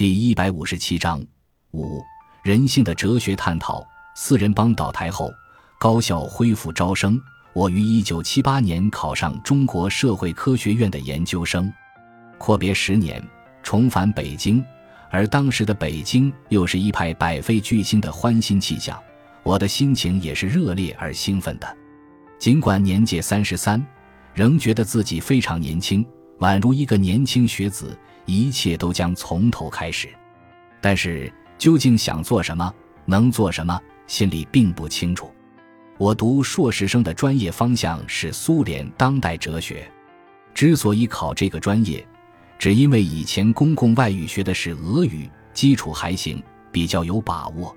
第一百五十七章五人性的哲学探讨。四人帮倒台后，高校恢复招生。我于一九七八年考上中国社会科学院的研究生。阔别十年，重返北京，而当时的北京又是一派百废俱兴的欢欣气象，我的心情也是热烈而兴奋的。尽管年届三十三，仍觉得自己非常年轻，宛如一个年轻学子。一切都将从头开始，但是究竟想做什么，能做什么，心里并不清楚。我读硕士生的专业方向是苏联当代哲学，之所以考这个专业，只因为以前公共外语学的是俄语，基础还行，比较有把握。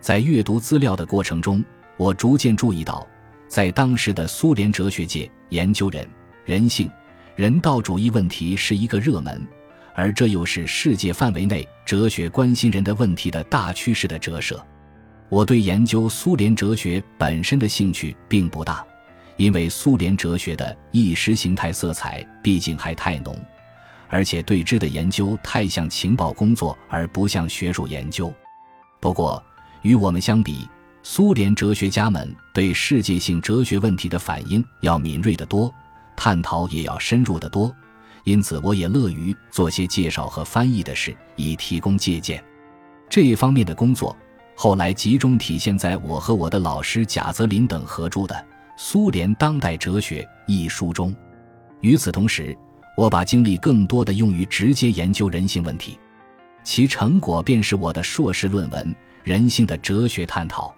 在阅读资料的过程中，我逐渐注意到，在当时的苏联哲学界，研究人、人性、人道主义问题是一个热门。而这又是世界范围内哲学关心人的问题的大趋势的折射。我对研究苏联哲学本身的兴趣并不大，因为苏联哲学的意识形态色彩毕竟还太浓，而且对之的研究太像情报工作而不像学术研究。不过，与我们相比，苏联哲学家们对世界性哲学问题的反应要敏锐得多，探讨也要深入得多。因此，我也乐于做些介绍和翻译的事，以提供借鉴。这一方面的工作，后来集中体现在我和我的老师贾泽林等合著的《苏联当代哲学》一书中。与此同时，我把精力更多的用于直接研究人性问题，其成果便是我的硕士论文《人性的哲学探讨》。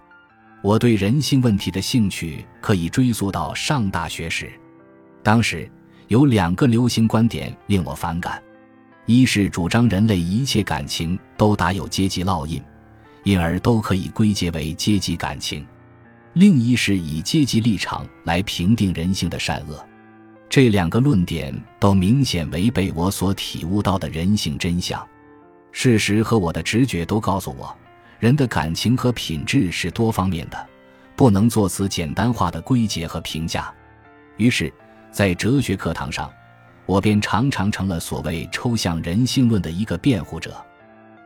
我对人性问题的兴趣可以追溯到上大学时，当时。有两个流行观点令我反感：一是主张人类一切感情都打有阶级烙印，因而都可以归结为阶级感情；另一是以阶级立场来评定人性的善恶。这两个论点都明显违背我所体悟到的人性真相。事实和我的直觉都告诉我，人的感情和品质是多方面的，不能做此简单化的归结和评价。于是。在哲学课堂上，我便常常成了所谓抽象人性论的一个辩护者。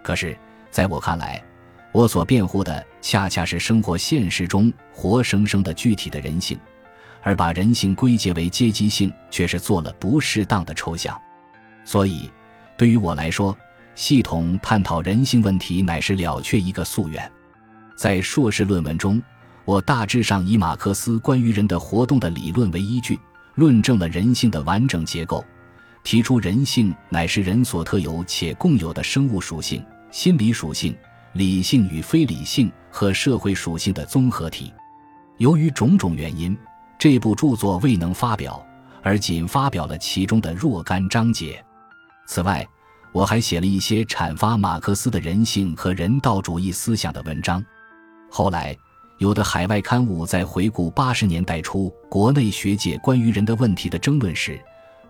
可是，在我看来，我所辩护的恰恰是生活现实中活生生的具体的人性，而把人性归结为阶级性，却是做了不适当的抽象。所以，对于我来说，系统探讨人性问题乃是了却一个夙愿。在硕士论文中，我大致上以马克思关于人的活动的理论为依据。论证了人性的完整结构，提出人性乃是人所特有且共有的生物属性、心理属性、理性与非理性和社会属性的综合体。由于种种原因，这部著作未能发表，而仅发表了其中的若干章节。此外，我还写了一些阐发马克思的人性和人道主义思想的文章。后来。有的海外刊物在回顾八十年代初国内学界关于人的问题的争论时，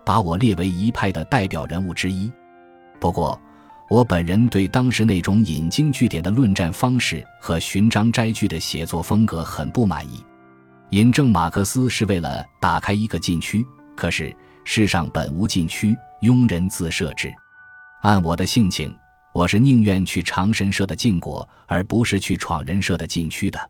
把我列为一派的代表人物之一。不过，我本人对当时那种引经据典的论战方式和寻章摘句的写作风格很不满意。引证马克思是为了打开一个禁区，可是世上本无禁区，庸人自设之。按我的性情，我是宁愿去长神社的禁果，而不是去闯人社的禁区的。